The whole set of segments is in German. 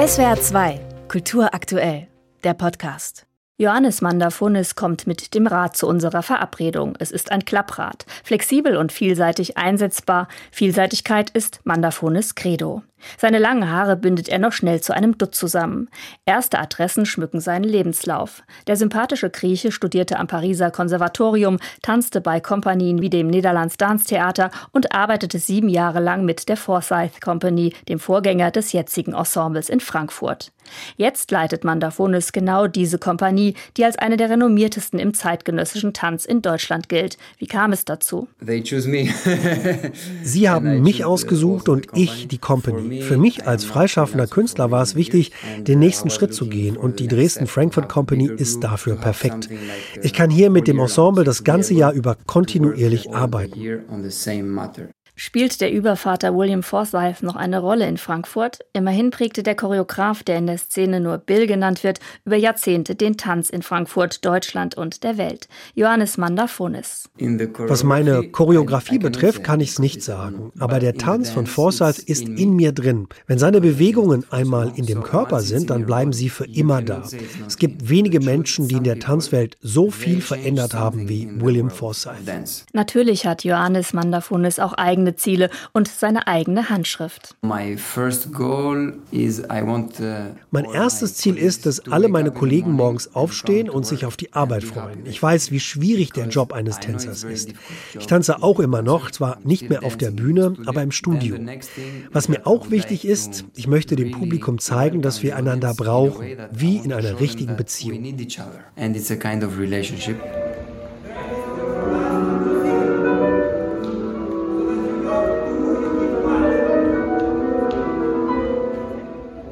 SWR 2, Kultur aktuell, der Podcast. Johannes Mandafunis kommt mit dem Rad zu unserer Verabredung. Es ist ein Klapprad, flexibel und vielseitig einsetzbar. Vielseitigkeit ist Mandafunis Credo. Seine langen Haare bindet er noch schnell zu einem Dutt zusammen. Erste Adressen schmücken seinen Lebenslauf. Der sympathische Grieche studierte am Pariser Konservatorium, tanzte bei Kompanien wie dem Niederlands Dance Theater und arbeitete sieben Jahre lang mit der Forsyth Company, dem Vorgänger des jetzigen Ensembles in Frankfurt. Jetzt leitet Mandafonis genau diese Kompanie, die als eine der renommiertesten im zeitgenössischen Tanz in Deutschland gilt. Wie kam es dazu? Sie haben mich ausgesucht und ich die Company. Für mich als freischaffender Künstler war es wichtig, den nächsten Schritt zu gehen und die Dresden Frankfurt Company ist dafür perfekt. Ich kann hier mit dem Ensemble das ganze Jahr über kontinuierlich arbeiten. Spielt der Übervater William Forsyth noch eine Rolle in Frankfurt? Immerhin prägte der Choreograf, der in der Szene nur Bill genannt wird, über Jahrzehnte den Tanz in Frankfurt, Deutschland und der Welt. Johannes Mandafonis. Was meine Choreografie betrifft, kann ich es nicht sagen. Aber der Tanz von Forsyth ist in mir drin. Wenn seine Bewegungen einmal in dem Körper sind, dann bleiben sie für immer da. Es gibt wenige Menschen, die in der Tanzwelt so viel verändert haben wie William Forsyth. Natürlich hat Johannes Mandafonis auch eigene eigene Ziele und seine eigene Handschrift. Uh, mein erstes Ziel ist, dass alle meine Kollegen morgens aufstehen und sich auf die Arbeit freuen. Ich weiß, wie schwierig der Job eines Tänzers ist. Ich tanze auch immer noch, zwar nicht mehr auf der Bühne, aber im Studio. Was mir auch wichtig ist, ich möchte dem Publikum zeigen, dass wir einander brauchen, wie in einer richtigen Beziehung.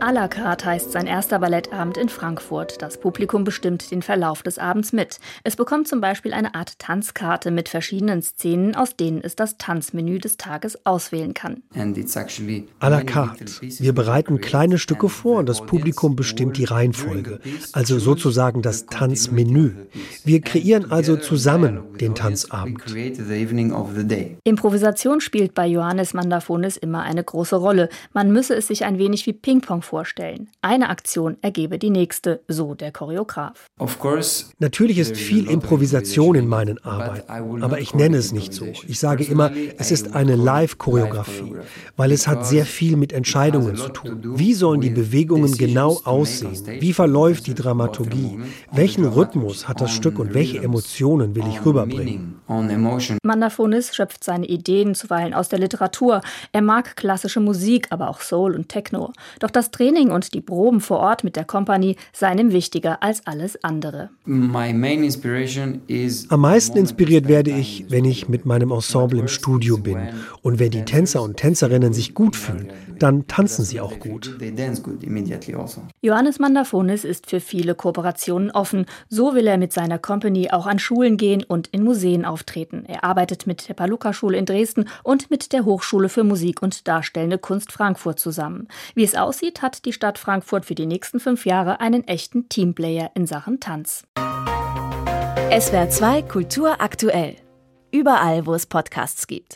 À la carte heißt sein erster Ballettabend in Frankfurt. Das Publikum bestimmt den Verlauf des Abends mit. Es bekommt zum Beispiel eine Art Tanzkarte mit verschiedenen Szenen, aus denen es das Tanzmenü des Tages auswählen kann. À la carte. Wir bereiten kleine Stücke vor und das Publikum bestimmt die Reihenfolge, also sozusagen das Tanzmenü. Wir kreieren also zusammen den Tanzabend. Improvisation spielt bei Johannes Mandafonis immer eine große Rolle. Man müsse es sich ein wenig wie Ping-Pong vorstellen vorstellen. Eine Aktion ergebe die nächste, so der Choreograf. Natürlich ist viel Improvisation in meinen Arbeiten, aber ich nenne es nicht so. Ich sage immer, es ist eine Live-Choreografie, weil es hat sehr viel mit Entscheidungen zu tun. Wie sollen die Bewegungen genau aussehen? Wie verläuft die Dramaturgie? Welchen Rhythmus hat das Stück und welche Emotionen will ich rüberbringen? Mandafonis schöpft seine Ideen zuweilen aus der Literatur. Er mag klassische Musik, aber auch Soul und Techno. Doch das Training Training und die Proben vor Ort mit der Kompanie seien ihm wichtiger als alles andere. Am meisten inspiriert werde ich, wenn ich mit meinem Ensemble im Studio bin. Und wenn die Tänzer und Tänzerinnen sich gut fühlen, dann tanzen sie auch gut. Also. Johannes Mandafonis ist für viele Kooperationen offen. So will er mit seiner Company auch an Schulen gehen und in Museen auftreten. Er arbeitet mit der Paluca-Schule in Dresden und mit der Hochschule für Musik und Darstellende Kunst Frankfurt zusammen. Wie es aussieht, die Stadt Frankfurt für die nächsten fünf Jahre einen echten Teamplayer in Sachen Tanz. SWR 2 Kultur aktuell. Überall, wo es Podcasts gibt.